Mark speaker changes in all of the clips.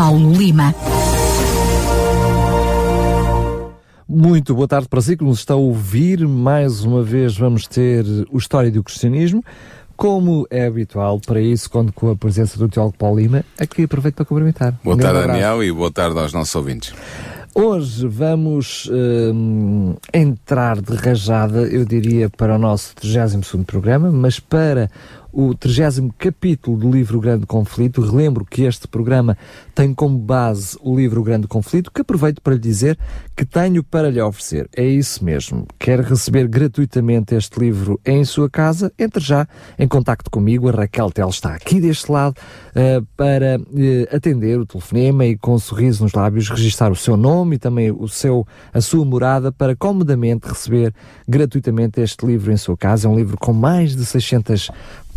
Speaker 1: Paulo Lima.
Speaker 2: Muito boa tarde para si que nos está a ouvir. Mais uma vez vamos ter o História do Cristianismo. Como é habitual, para isso, conto com a presença do teólogo Paulo Lima, a que aproveito para cumprimentar.
Speaker 3: Boa um tarde, Daniel, e boa tarde aos nossos ouvintes.
Speaker 2: Hoje vamos hum, entrar de rajada, eu diria, para o nosso 32 programa, mas para o 30 capítulo do livro Grande Conflito. Relembro que este programa tem como base o livro Grande Conflito, que aproveito para lhe dizer que tenho para lhe oferecer. É isso mesmo. Quer receber gratuitamente este livro em sua casa? Entre já em contacto comigo. A Raquel Tel está aqui deste lado uh, para uh, atender o telefonema e com um sorriso nos lábios registrar o seu nome e também o seu, a sua morada para comodamente receber gratuitamente este livro em sua casa. É um livro com mais de 600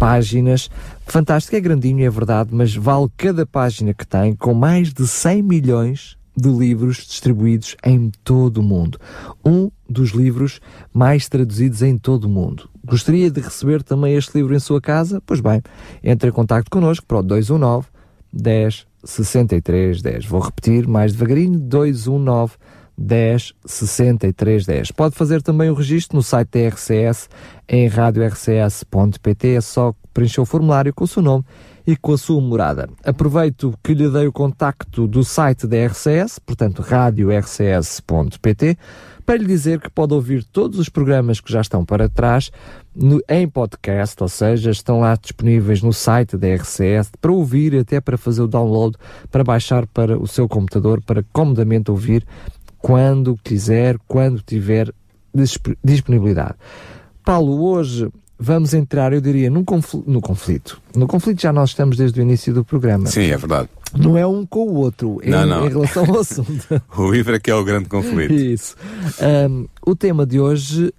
Speaker 2: páginas. Fantástico, é grandinho, é verdade, mas vale cada página que tem, com mais de 100 milhões de livros distribuídos em todo o mundo. Um dos livros mais traduzidos em todo o mundo. Gostaria de receber também este livro em sua casa? Pois bem, entre em contato connosco para o 219 10 63 10. Vou repetir mais devagarinho: 219 10 63 10. Pode fazer também o registro no site da RCS em radiorcs.pt. É só preencher o formulário com o seu nome e com a sua morada. Aproveito que lhe dei o contacto do site da RCS, portanto radiorcs.pt, para lhe dizer que pode ouvir todos os programas que já estão para trás no, em podcast, ou seja, estão lá disponíveis no site da RCS para ouvir, até para fazer o download, para baixar para o seu computador, para comodamente ouvir quando quiser, quando tiver disponibilidade. Paulo, hoje vamos entrar, eu diria, num conflito, no conflito. No conflito já nós estamos desde o início do programa.
Speaker 3: Sim, é verdade.
Speaker 2: Não é um com o outro, em,
Speaker 3: não, não.
Speaker 2: em relação ao assunto.
Speaker 3: o livro é que é o grande conflito.
Speaker 2: Isso. Um, o tema de hoje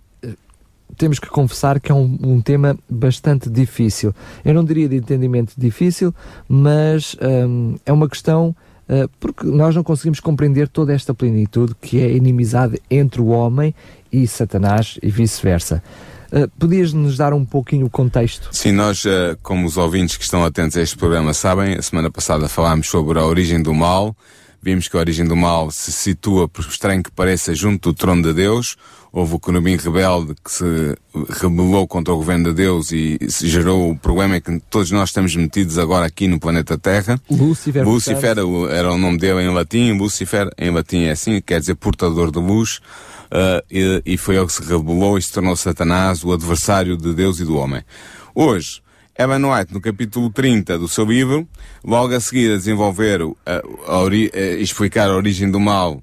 Speaker 2: temos que confessar que é um, um, tema bastante difícil. Eu não diria de entendimento difícil, mas um, é uma questão porque nós não conseguimos compreender toda esta plenitude que é inimizade entre o homem e Satanás e vice-versa. Uh, Podias-nos dar um pouquinho o contexto?
Speaker 3: Sim, nós, uh, como os ouvintes que estão atentos a este programa sabem, a semana passada falámos sobre a origem do mal. Vimos que a origem do mal se situa, por estranho que pareça, junto do trono de Deus. Houve o Querubim rebelde que se rebelou contra o governo de Deus e se gerou o problema em que todos nós estamos metidos agora aqui no planeta Terra.
Speaker 2: Lúcifer.
Speaker 3: Lúcifer era o nome dele em latim. Lúcifer em latim é assim, quer dizer portador de luz uh, e, e, foi ele que se rebelou e se tornou Satanás, o adversário de Deus e do homem. Hoje, Evan White, no capítulo 30 do seu livro, logo a seguir a desenvolver, uh, a, a explicar a origem do mal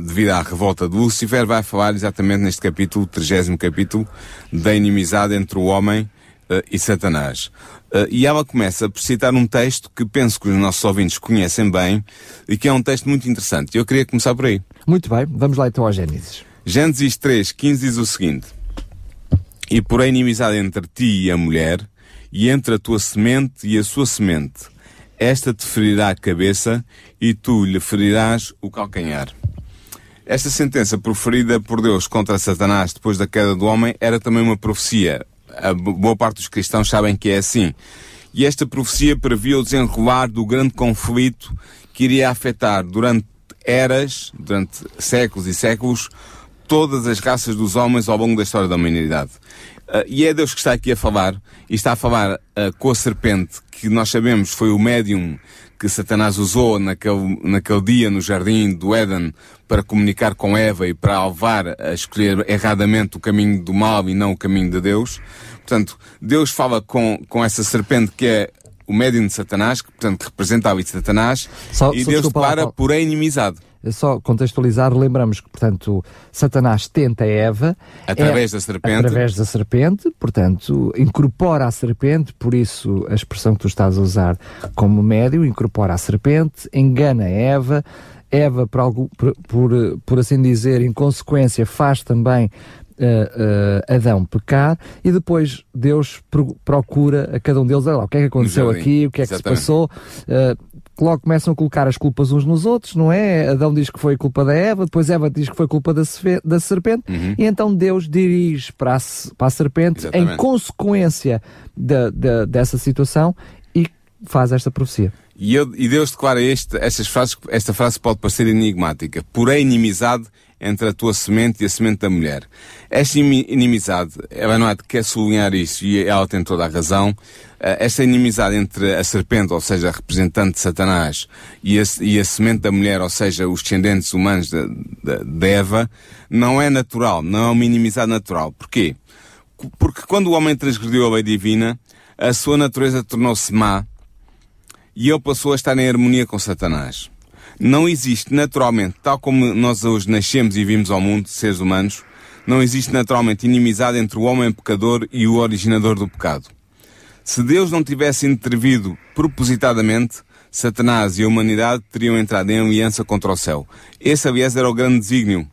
Speaker 3: devido à revolta de Lúcifer, vai falar exatamente neste capítulo, 30 capítulo, da inimizade entre o homem e Satanás. E ela começa por citar um texto que penso que os nossos ouvintes conhecem bem e que é um texto muito interessante. Eu queria começar por aí.
Speaker 2: Muito bem, vamos lá então ao Gênesis.
Speaker 3: Gênesis 3, 15 diz o seguinte: E porém inimizade entre ti e a mulher, e entre a tua semente e a sua semente. Esta te ferirá a cabeça, e tu lhe ferirás o calcanhar. Esta sentença proferida por Deus contra Satanás depois da queda do homem era também uma profecia. A boa parte dos cristãos sabem que é assim. E esta profecia previa o desenrolar do grande conflito que iria afetar durante eras, durante séculos e séculos, todas as raças dos homens ao longo da história da humanidade. Uh, e é Deus que está aqui a falar, e está a falar uh, com a serpente, que nós sabemos foi o médium que Satanás usou naquele, naquele dia no jardim do Éden para comunicar com Eva e para a levar a escolher erradamente o caminho do mal e não o caminho de Deus. Portanto, Deus fala com, com essa serpente que é o médium de Satanás, que portanto representa a de Satanás,
Speaker 2: Só-
Speaker 3: e
Speaker 2: só
Speaker 3: Deus declara por.
Speaker 2: É Só contextualizar, lembramos que, portanto, Satanás tenta Eva
Speaker 3: Através
Speaker 2: é-
Speaker 3: da serpente.
Speaker 2: Através da serpente, portanto, incorpora a serpente, por isso a expressão que tu estás a usar como médio, incorpora a serpente, engana Eva, Eva, por, algo, por, por, por assim dizer, em consequência, faz também eh, eh, Adão pecar e depois Deus pro- procura a cada um deles, olha lá, o que é que aconteceu aqui, o que é que
Speaker 3: Exatamente.
Speaker 2: se passou, eh, logo começam a colocar as culpas uns nos outros, não é? Adão diz que foi culpa da Eva, depois Eva diz que foi culpa da, da serpente,
Speaker 3: Uhum.
Speaker 2: e então Deus dirige para a, para a serpente em
Speaker 3: Exatamente.
Speaker 2: consequência da, da- dessa situação e faz esta profecia.
Speaker 3: E, eu- e Deus declara este, estas frases, esta frase pode parecer enigmática. Porém, inimizade entre a tua semente e a semente da mulher. Esta imi- inimizade, ela não de quer sublinhar isso, e ela tem toda a razão. Eh, Esta inimizade entre a serpente, ou seja, a representante de Satanás, e a, e a semente da mulher, ou seja, os descendentes humanos de, de, de Eva, não é natural, não é uma inimizade natural. Porquê? Porque quando o homem transgrediu a lei divina, a sua natureza tornou-se má, e ele passou a estar em harmonia com Satanás. Não existe naturalmente, tal como nós hoje nascemos e vimos ao mundo, seres humanos, não existe naturalmente inimizade entre o homem pecador e o originador do pecado. Se Deus não tivesse intervido propositadamente, Satanás e a humanidade teriam entrado em aliança contra o céu. Esse, aliás, era o grande desígnio.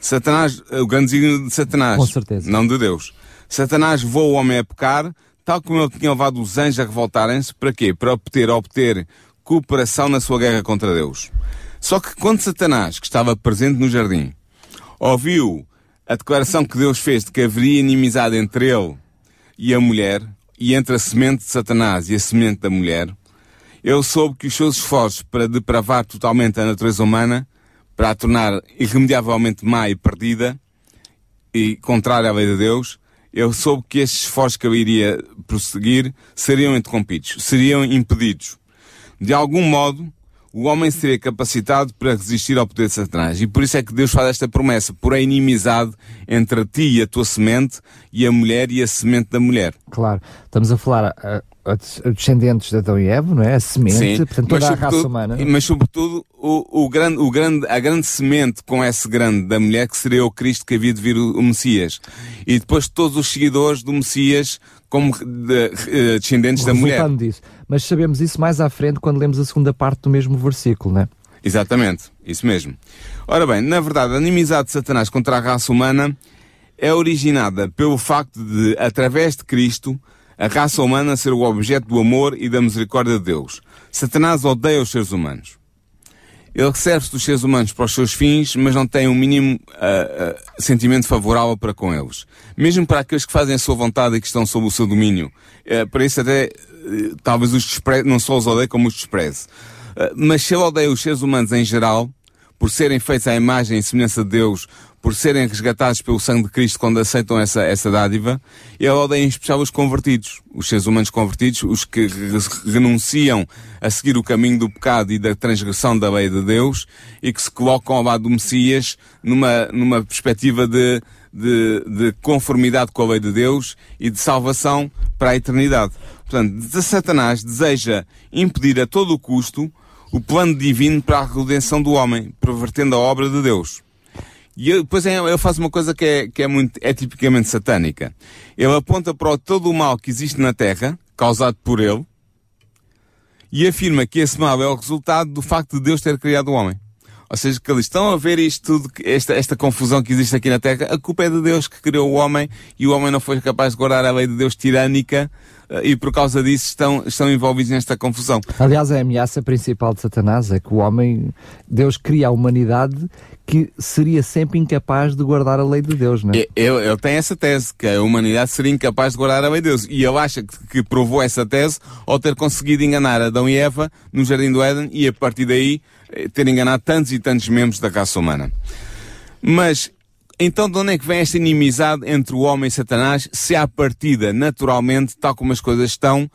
Speaker 3: Satanás, o grande desígnio de Satanás.
Speaker 2: Com certeza.
Speaker 3: Não de Deus. Satanás levou o homem a pecar, tal como ele tinha levado os anjos a revoltarem-se. Para quê? Para obter, obter cooperação na sua guerra contra Deus. Só que quando Satanás, que estava presente no jardim, ouviu a declaração que Deus fez de que haveria inimizade entre ele e a mulher, e entre a semente de Satanás e a semente da mulher, ele soube que os seus esforços para depravar totalmente a natureza humana, para a tornar irremediavelmente má e perdida, e contrária à lei de Deus, ele soube que estes esforços que ele iria prosseguir seriam interrompidos, seriam impedidos. De algum modo, o homem seria capacitado para resistir ao poder de Satanás. E por isso é que Deus faz esta promessa, por a inimizade entre ti e a tua semente, e a mulher e a semente da mulher.
Speaker 2: Claro, estamos a falar a, a, descendentes de Adão e Eva, não é? A semente, portanto, toda a raça humana.
Speaker 3: Mas sobretudo o, o grande, o grande, a grande semente com esse grande da mulher que seria o Cristo que havia de vir o, o Messias. E depois todos os seguidores do Messias como de- eh, descendentes da mulher.
Speaker 2: disso. Mas sabemos isso mais à frente quando lemos a segunda parte do mesmo versículo, não é?
Speaker 3: Exatamente, isso mesmo. Ora bem, na verdade, a inimizade de Satanás contra a raça humana é originada pelo facto de, através de Cristo, a raça humana ser o objeto do amor e da misericórdia de Deus. Satanás odeia os seres humanos. Ele serve-se dos seres humanos para os seus fins, mas não tem um mínimo ah, ah, sentimento favorável para com eles. Mesmo para aqueles que fazem a sua vontade e que estão sob o seu domínio. Eh, para isso até, talvez os despreze, não só os odeie, como os despreze. Ah, mas se ele odeia os seres humanos em geral, por serem feitos à imagem e semelhança de Deus, por serem resgatados pelo sangue de Cristo quando aceitam essa, essa dádiva, ele odeia em especial os convertidos, os seres humanos convertidos, os que re- renunciam a seguir o caminho do pecado e da transgressão da lei de Deus e que se colocam ao lado do Messias numa, numa perspectiva de, de, de conformidade com a lei de Deus e de salvação para a eternidade. Portanto, Satanás deseja impedir a todo o custo o plano divino para a redenção do homem, pervertendo a obra de Deus. E eu, depois ele faz uma coisa que é, que é muito, é tipicamente satânica. Ele aponta para todo o mal que existe na Terra, causado por ele, e afirma que esse mal é o resultado do facto de Deus ter criado o homem. Ou seja, que eles estão a ver isto tudo, esta, esta confusão que existe aqui na Terra, a culpa é de Deus que criou o homem e o homem não foi capaz de guardar a lei de Deus tirânica e por causa disso estão, estão envolvidos nesta confusão.
Speaker 2: Aliás, a ameaça principal de Satanás é que o homem, Deus cria a humanidade que seria sempre incapaz de guardar a lei de Deus, não é?
Speaker 3: Ele, ele tem essa tese, que a humanidade seria incapaz de guardar a lei de Deus. E ele acha que, que provou essa tese ao ter conseguido enganar Adão e Eva no Jardim do Éden e a partir daí eh, ter enganado tantos e tantos membros da raça humana. Mas, então de onde é que vem esta inimizade entre o homem e Satanás, se à partida, naturalmente, tal como as coisas estão,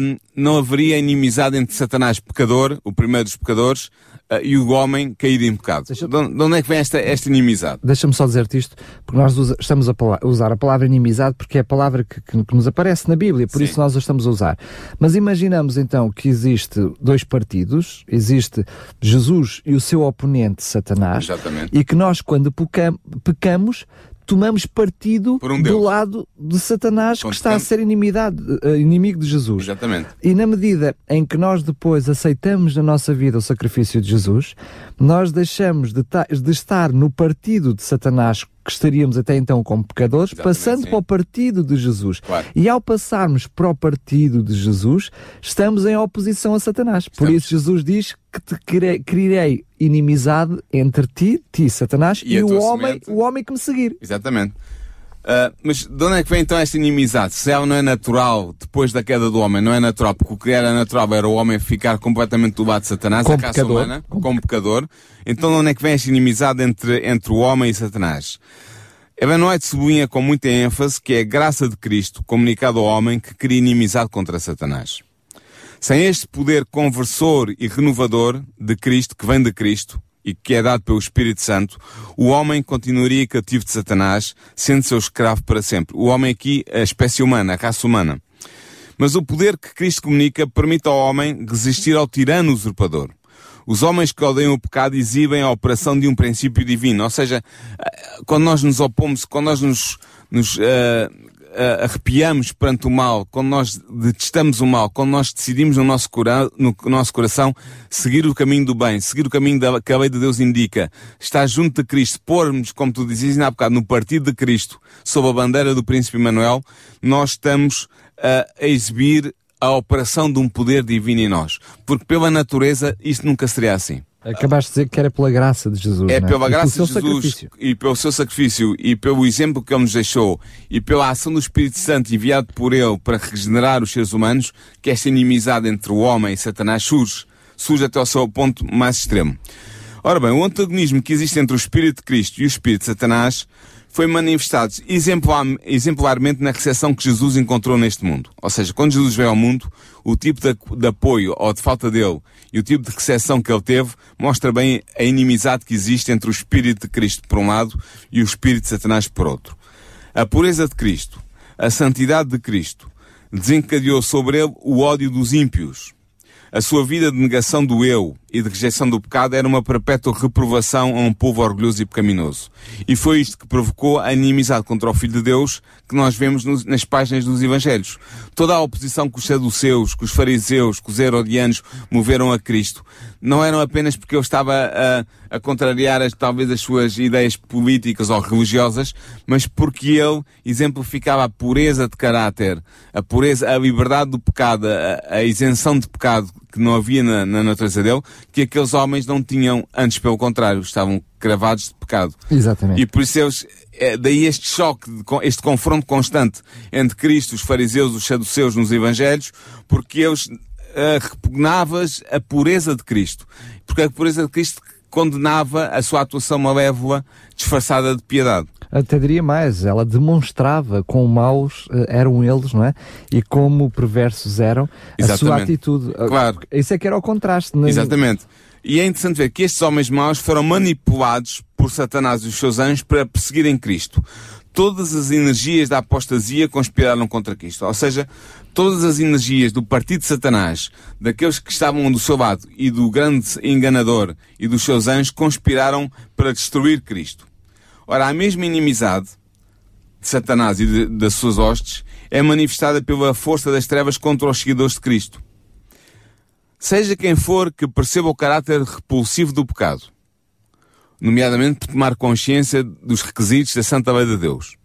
Speaker 3: hum, não haveria inimizade entre Satanás pecador, o primeiro dos pecadores, uh, e o homem caído em pecado.
Speaker 2: Deixa-
Speaker 3: De onde de onde é que vem esta, esta inimizade?
Speaker 2: Deixa-me só dizer-te isto, porque nós usa- estamos a usar a palavra inimizade porque é a palavra que, que- que nos aparece na Bíblia, por
Speaker 3: Sim.
Speaker 2: isso nós a estamos a usar. Mas imaginamos então que existe dois partidos, existe Jesus e o seu oponente Satanás,
Speaker 3: Exatamente.
Speaker 2: e que nós, quando pecam- pecamos, tomamos partido
Speaker 3: Por um
Speaker 2: do lado de Satanás que está a ser inimidade, eh, inimigo de Jesus.
Speaker 3: Exatamente.
Speaker 2: E na medida em que nós depois aceitamos na nossa vida o sacrifício de Jesus, nós deixamos de, de estar no partido de Satanás, que estaríamos até então como pecadores,
Speaker 3: Exatamente,
Speaker 2: passando
Speaker 3: sim.
Speaker 2: para o partido de Jesus.
Speaker 3: Claro.
Speaker 2: E ao passarmos para o partido de Jesus, estamos em oposição a Satanás. Por
Speaker 3: Estamos.
Speaker 2: isso Jesus diz que te criarei inimizade entre ti, ti, Satanás,
Speaker 3: E
Speaker 2: e, o homem,
Speaker 3: semente.
Speaker 2: o homem que me seguir.
Speaker 3: Exatamente. Ah, mas de onde é que vem então esta inimizade? Se ela não é natural depois da queda do homem, não é natural, porque o que era natural era o homem ficar completamente do lado de Satanás,
Speaker 2: Como
Speaker 3: a raça
Speaker 2: pecador.
Speaker 3: humana, como pecador. Então de onde é que vem esta inimizade entre, entre o homem e Satanás? Evan White sublinha com muita ênfase que é a graça de Cristo comunicada ao homem que cria inimizade contra Satanás. Sem este poder conversor e renovador de Cristo, que vem de Cristo e que é dado pelo Espírito Santo, o homem continuaria cativo de Satanás, sendo seu escravo para sempre. O homem aqui, a espécie humana, a raça humana. Mas o poder que Cristo comunica permite ao homem resistir ao tirano usurpador. Os homens que odeiam o pecado exibem a operação de um princípio divino. Ou seja, eh, quando nós nos opomos, quando nós nos, nos eh, eh, arrepiamos perante o mal, quando nós detestamos o mal, quando nós decidimos no nosso, no nosso coração seguir o caminho do bem, seguir o caminho da, que a lei de Deus indica, estar junto de Cristo, pormos, como tu dizias há bocado, no partido de Cristo, sob a bandeira do Príncipe Emanuel, nós estamos eh, a exibir a operação de um poder divino em nós. Porque pela natureza isto nunca seria assim.
Speaker 2: Acabaste de dizer que era pela graça de Jesus.
Speaker 3: É
Speaker 2: não
Speaker 3: pela
Speaker 2: E
Speaker 3: graça de Jesus
Speaker 2: sacrifício.
Speaker 3: e pelo seu sacrifício e pelo exemplo que ele nos deixou e pela ação do Espírito Santo enviado por ele para regenerar os seres humanos que esta inimizade entre o homem e Satanás surge, surge até ao seu ponto mais extremo. Ora bem, o antagonismo que existe entre o Espírito de Cristo e o Espírito de Satanás foi manifestado exemplar- exemplarmente na recepção que Jesus encontrou neste mundo. Ou seja, quando Jesus veio ao mundo, o tipo de, de apoio ou de falta dele e o tipo de recepção que ele teve mostra bem a inimizade que existe entre o Espírito de Cristo por um lado e o Espírito de Satanás por outro. A pureza de Cristo, a santidade de Cristo, desencadeou sobre ele o ódio dos ímpios. A sua vida de negação do eu e de rejeição do pecado era uma perpétua reprovação a um povo orgulhoso e pecaminoso. E foi isto que provocou a inimizade contra o Filho de Deus que nós vemos nos- nas páginas dos Evangelhos. Toda a oposição que os saduceus, que os fariseus, que os herodianos moveram a Cristo não eram apenas porque ele estava a, a contrariar as, talvez as suas ideias políticas ou religiosas, mas porque ele exemplificava a pureza de caráter, a pureza, a liberdade do pecado, a, a isenção de pecado que não havia na, na natureza dele, que aqueles homens não tinham, antes pelo contrário, estavam cravados de pecado.
Speaker 2: Exatamente.
Speaker 3: E por isso eles, é, daí este choque, este confronto constante entre Cristo, os fariseus, os saduceus nos Evangelhos, porque eles ah, repugnavas a pureza de Cristo. Porque a pureza de Cristo condenava a sua atuação malévola disfarçada de piedade.
Speaker 2: Até diria mais, ela demonstrava quão maus eh, eram eles, não é? E como perversos eram a sua
Speaker 3: Exatamente.
Speaker 2: atitude. Ah,
Speaker 3: Claro.
Speaker 2: Isso é que era o contraste. não é?
Speaker 3: Exatamente. E é interessante ver que estes homens maus foram manipulados por Satanás e os seus anjos para perseguirem Cristo. Todas as energias da apostasia conspiraram contra Cristo. Ou seja, todas as energias do partido de Satanás, daqueles que estavam do seu lado e do grande enganador e dos seus anjos, conspiraram para destruir Cristo. Ora, a mesma inimizade de Satanás e das suas hostes é manifestada pela força das trevas contra os seguidores de Cristo. Seja quem for que perceba o caráter repulsivo do pecado, nomeadamente por tomar consciência dos requisitos da Santa Lei de Deus,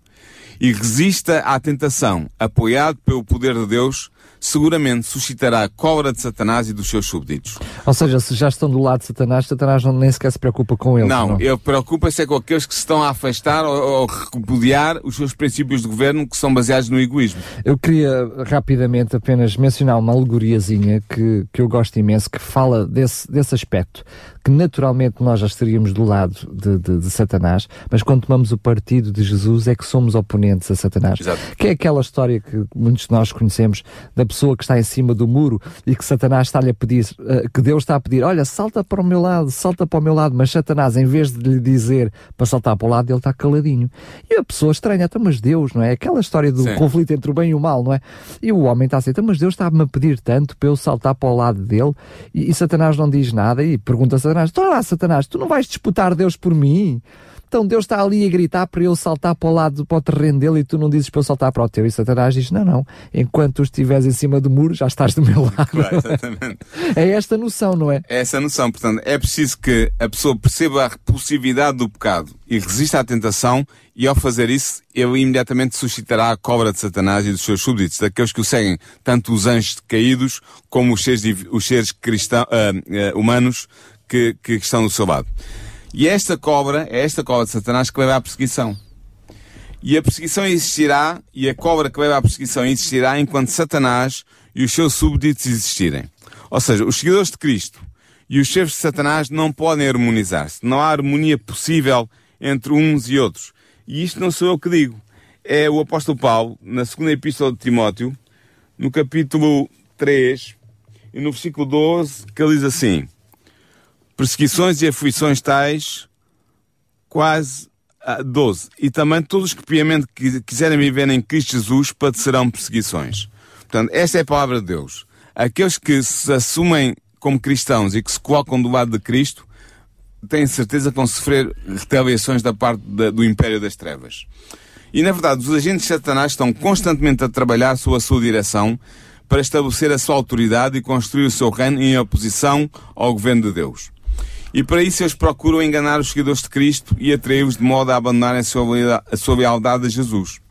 Speaker 3: e resista à tentação, apoiado pelo poder de Deus, seguramente suscitará a cólera de Satanás e dos seus súbditos.
Speaker 2: Ou seja, se já estão do lado de Satanás, Satanás não, nem sequer se preocupa com eles.
Speaker 3: Não, ele preocupa-se é com aqueles que se estão a afastar ou, ou repudiar os seus princípios de governo que são baseados no egoísmo.
Speaker 2: Eu queria rapidamente apenas mencionar uma alegoriazinha que, que eu gosto imenso, que fala desse, desse aspecto, que naturalmente nós já estaríamos do lado de, de- de Satanás, mas quando tomamos o partido de Jesus é que somos oponentes a Satanás.
Speaker 3: Exato.
Speaker 2: Que é aquela história que muitos de nós conhecemos da pessoa que está em cima do muro e que Satanás está-lhe a pedir, uh, que Deus está a pedir, olha, salta para o meu lado, salta para o meu lado, mas Satanás, em vez de lhe dizer para saltar para o lado, ele está caladinho. E a pessoa estranha, então, mas Deus, não é? Aquela história do Sim. conflito entre o bem e o mal, não é? E o homem está assim, então, mas Deus está-me a pedir tanto para eu saltar para o lado dele e, e Satanás não diz nada e pergunta a Satanás, então lá, Satanás, tu não vais disputar Deus por mim? Então Deus está ali a gritar para eu saltar para o lado, para o terreno dele e tu não dizes para eu saltar para o teu. E Satanás diz: Não, não, enquanto tu estiveres em cima do muro, já estás do meu lado. Claro, exatamente. é esta noção, não é?
Speaker 3: É essa noção. Portanto, é preciso que a pessoa perceba a repulsividade do pecado e resista à tentação, e ao fazer isso, ele imediatamente suscitará a cobra de Satanás e dos seus súbditos, daqueles que o seguem, tanto os anjos caídos como os seres, os seres cristão, uh, uh, humanos que, que estão do seu lado. E esta cobra, é esta cobra de Satanás que leva à perseguição. E a perseguição existirá, e a cobra que leva à perseguição existirá enquanto Satanás e os seus súbditos existirem. Ou seja, os seguidores de Cristo e os chefes de Satanás não podem harmonizar-se. Não há harmonia possível entre uns e outros. E isto não sou eu que digo. É o apóstolo Paulo, na segunda epístola de Timóteo, no capítulo 3, e no versículo 12, que ele diz assim: perseguições e aflições tais, quase ah, 12. E também todos os que piamente quiserem viver em Cristo Jesus padecerão perseguições. Portanto, esta é a palavra de Deus. Aqueles que se assumem como cristãos e que se colocam do lado de Cristo, têm certeza que vão sofrer retaliações da parte do Império das Trevas. E, na verdade, os agentes de Satanás estão constantemente a trabalhar sob a sua direção para estabelecer a sua autoridade e construir o seu reino em oposição ao governo de Deus. E para isso eles procuram enganar os seguidores de Cristo e atraí-los de modo a abandonarem a sua, lealdade a Jesus.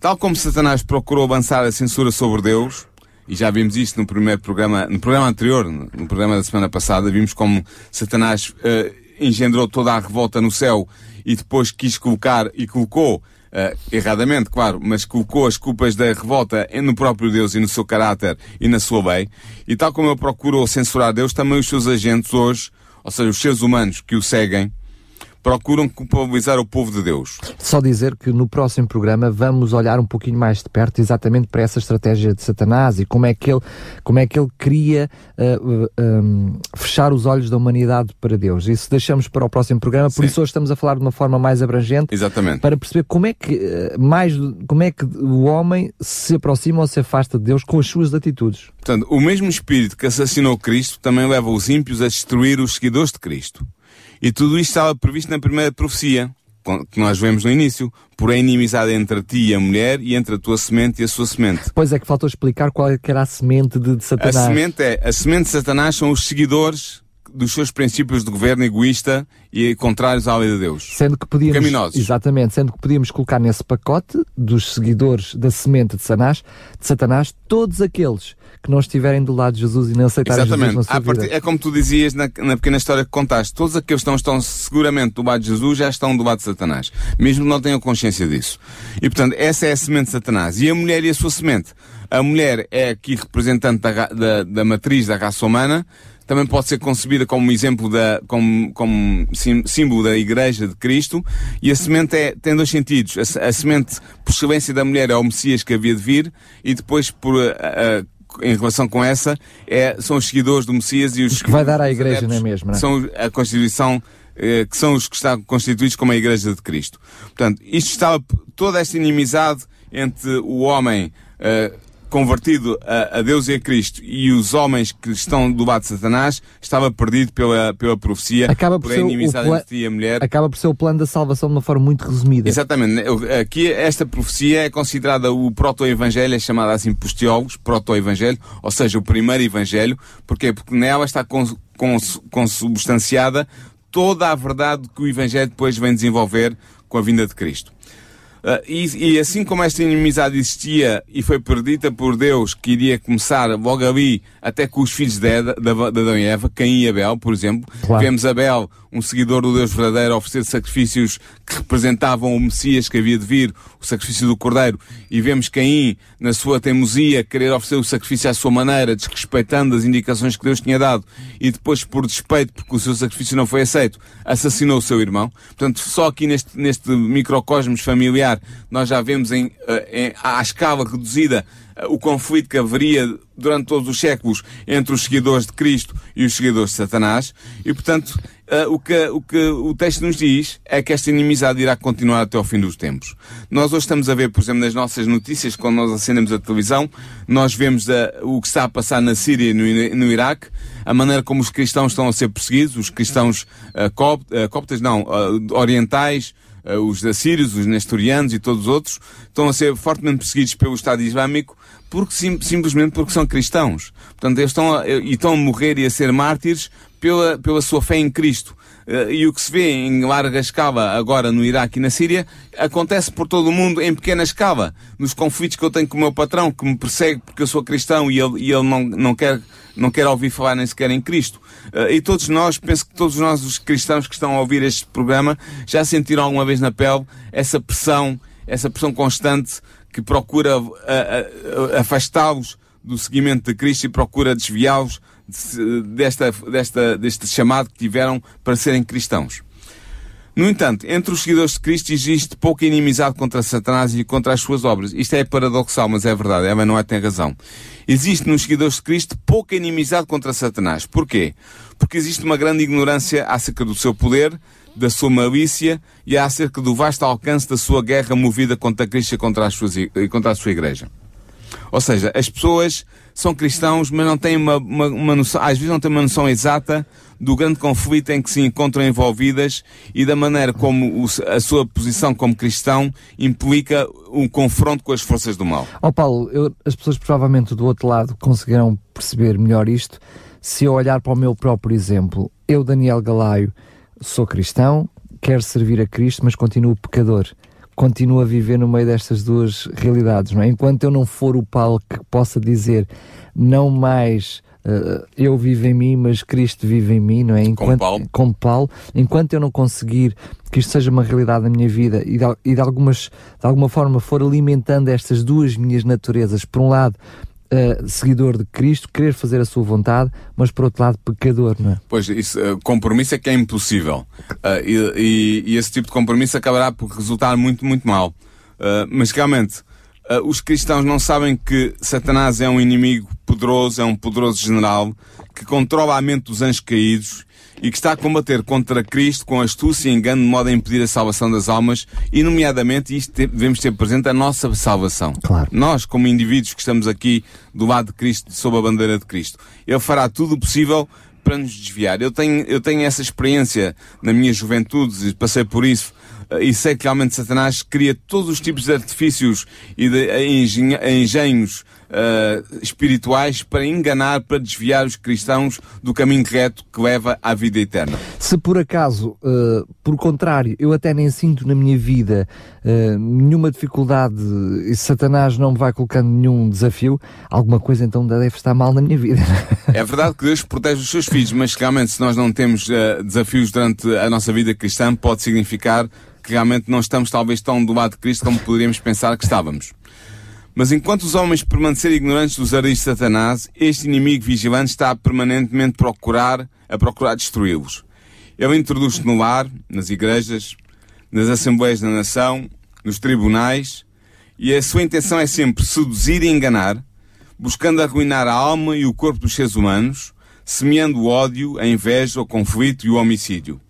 Speaker 3: Tal como Satanás procurou avançar a censura sobre Deus, e já vimos isto no primeiro programa, no programa anterior, no programa da semana passada, vimos como Satanás uh, engendrou toda a revolta no céu e depois quis colocar e colocou Uh, erradamente, claro, mas colocou as culpas da revolta no próprio Deus e no seu caráter e na sua lei. E tal como ele procurou censurar Deus, também os seus agentes hoje ou seja, os seres humanos que o seguem, procuram culpabilizar o povo de Deus.
Speaker 2: Só dizer que no próximo programa vamos olhar um pouquinho mais de perto exatamente para essa estratégia de Satanás e como é que ele, como é que ele queria uh, uh, um, fechar os olhos da humanidade para Deus. Isso deixamos para o próximo programa, por Sim. isso hoje estamos a falar de uma forma mais abrangente
Speaker 3: exatamente.
Speaker 2: para perceber como é que uh, mais como é que o homem se aproxima ou se afasta de Deus com as suas atitudes.
Speaker 3: Portanto, o mesmo espírito que assassinou Cristo também leva os ímpios a destruir os seguidores de Cristo. E tudo isto estava previsto na primeira profecia, que nós vemos no início, por a inimizade entre ti e a mulher e entre a tua semente e a sua semente.
Speaker 2: Pois é que faltou explicar qual é era a semente de, de Satanás.
Speaker 3: A semente é, a semente de Satanás são os seguidores dos seus princípios de governo egoísta e contrários à lei de Deus.
Speaker 2: Sendo que podíamos,
Speaker 3: Caminosos.
Speaker 2: Exatamente, sendo que podíamos colocar nesse pacote dos seguidores da semente de Satanás, de Satanás todos aqueles que não estiverem do lado de Jesus e não aceitarem
Speaker 3: Exatamente.
Speaker 2: Jesus na
Speaker 3: sua vida. É como tu dizias na, na, pequena história que contaste. Todos aqueles que estão, estão seguramente do lado de Jesus já estão do lado de Satanás. Mesmo que não tenham consciência disso. E portanto, essa é a semente de Satanás. E a mulher e a sua semente. A mulher é aqui representante da, da, da matriz da raça humana, também pode ser concebida como exemplo da, como, como símbolo da Igreja de Cristo, e a semente é, tem dois sentidos. A, a semente, por excelência da mulher, é o Messias que havia de vir, e depois, por, a, a, em relação com essa, é, são os seguidores do Messias e os, os
Speaker 2: que vai dar à Igreja, não é mesmo? Não é?
Speaker 3: São a Constituição eh, que são os que estão constituídos como a Igreja de Cristo. Portanto, isto estava toda esta inimizade entre o homem uh, convertido a, a, Deus e a Cristo e os homens que estão do lado de Satanás estava perdido pela, pela profecia
Speaker 2: acaba por, ser inimizade entre ti e a mulher. Acaba por ser o plano da salvação de uma forma muito resumida.
Speaker 3: Exatamente. Aqui esta profecia é considerada o proto-evangelho, é chamada assim por teólogos, proto-evangelho, ou seja, o primeiro evangelho. Porquê? Porque nela está consubstanciada toda a verdade que o evangelho depois vem desenvolver com a vinda de Cristo. Uh, e, e, assim como esta inimizade existia e foi perdida por Deus, que iria começar logo ali, até com os filhos de, Eda, de Adão e Eva, Caim e Abel, por exemplo. Claro. Vemos Abel, um seguidor do Deus verdadeiro, oferecer sacrifícios que representavam o Messias que havia de vir, o sacrifício do Cordeiro. E vemos Caim, na sua teimosia, querer oferecer o sacrifício à sua maneira, desrespeitando as indicações que Deus tinha dado. E depois, por despeito, porque o seu sacrifício não foi aceito, assassinou o seu irmão. Portanto, só aqui neste, neste microcosmos familiar, nós já vemos em, eh, em, à escala reduzida o conflito que haveria durante todos os séculos entre os seguidores de Cristo e os seguidores de Satanás. E, portanto, uh, o, que, o que o texto nos diz é que esta inimizade irá continuar até ao fim dos tempos. Nós hoje estamos a ver, por exemplo, nas nossas notícias, quando nós acendemos a televisão, nós vemos uh, o que está a passar na Síria e no, no, Iraque, a maneira como os cristãos estão a ser perseguidos, os cristãos uh, copt, coptas, não, orientais, os assírios, os nestorianos e todos os outros, estão a ser fortemente perseguidos pelo Estado Islâmico porque sim, simplesmente porque são cristãos. Portanto, eles estão a, e estão a morrer e a ser mártires pela, pela sua fé em Cristo. Uh, e o que se vê em larga escala agora no Iraque e na Síria acontece por todo o mundo em pequena escala. Nos conflitos que eu tenho com o meu patrão, que me persegue porque eu sou cristão e ele, e ele não, não, quer, não quer ouvir falar nem sequer em Cristo. Uh, e todos nós, penso que todos nós, os cristãos que estão a ouvir este programa, já sentiram alguma vez na pele essa pressão, essa pressão constante que procura afastá-los do seguimento de Cristo e procura desviá-los desta, desta, deste chamado que tiveram para serem cristãos. No entanto, entre os seguidores de Cristo existe pouca inimizade contra Satanás e contra as suas obras. Isto é paradoxal, mas é verdade. Eva não é tem razão. Existe nos seguidores de Cristo pouca inimizade contra Satanás. Porquê? Porque existe uma grande ignorância acerca do seu poder, da sua malícia e acerca do vasto alcance da sua guerra movida contra Cristo e contra, as suas, contra a sua igreja. Ou seja, as pessoas são cristãos, mas não têm uma, uma, uma noção, às vezes não têm uma noção exata do grande conflito em que se encontram envolvidas e da maneira como o, a sua posição como cristão implica um confronto com as forças do mal.
Speaker 2: Ó oh Paulo, eu, as pessoas provavelmente do outro lado conseguirão perceber melhor isto se eu olhar para o meu próprio exemplo. Eu, Daniel Galaio, sou cristão, quero servir a Cristo, mas continuo pecador. Continuo a viver no meio destas duas realidades, não é? Enquanto eu não for o Paulo que possa dizer não mais uh, eu vivo em mim, mas Cristo vive em mim, não é?
Speaker 3: Enquanto, Paulo.
Speaker 2: com Paulo. Enquanto eu não conseguir que isto seja uma realidade na minha vida e de, e de, algumas, de alguma forma for alimentando estas duas minhas naturezas, por um lado, uh, seguidor de Cristo, querer fazer a sua vontade, mas por outro lado pecador, não é?
Speaker 3: Pois, isso, uh, compromisso é que é impossível. Uh, e, e, esse tipo de compromisso acabará por resultar muito, muito mal. mas realmente, os cristãos não sabem que Satanás é um inimigo poderoso, é um poderoso general que controla a mente dos anjos caídos e que está a combater contra Cristo com astúcia e engano de modo a impedir a salvação das almas e, nomeadamente, isto devemos ter presente a nossa salvação.
Speaker 2: Claro.
Speaker 3: Nós, como indivíduos que estamos aqui do lado de Cristo, sob a bandeira de Cristo, Ele fará tudo o possível para nos desviar. Eu tenho, eu tenho essa experiência na minha juventude, passei por isso, eh, e sei que realmente Satanás cria todos os tipos de artifícios e de engenhos uh, espirituais para enganar, para desviar os cristãos do caminho reto que leva à vida eterna.
Speaker 2: Se por acaso, uh, por contrário, eu até nem sinto na minha vida uh, nenhuma dificuldade e Satanás não me vai colocando nenhum desafio, alguma coisa então deve estar mal na minha vida.
Speaker 3: É verdade que Deus protege os seus filhos, mas realmente se nós não temos desafios durante a nossa vida cristã, pode significar que realmente não estamos talvez tão do lado de Cristo como poderíamos pensar que estávamos. Mas enquanto os homens permanecerem ignorantes dos ardis de Satanás, este inimigo vigilante está a permanentemente procurar, a procurar destruí-los. Ele introduz-se no lar, nas igrejas, nas assembleias da nação, nos tribunais, e a sua intenção é sempre seduzir e enganar, buscando arruinar a alma e o corpo dos seres humanos, semeando o ódio, a inveja, o conflito e o homicídio.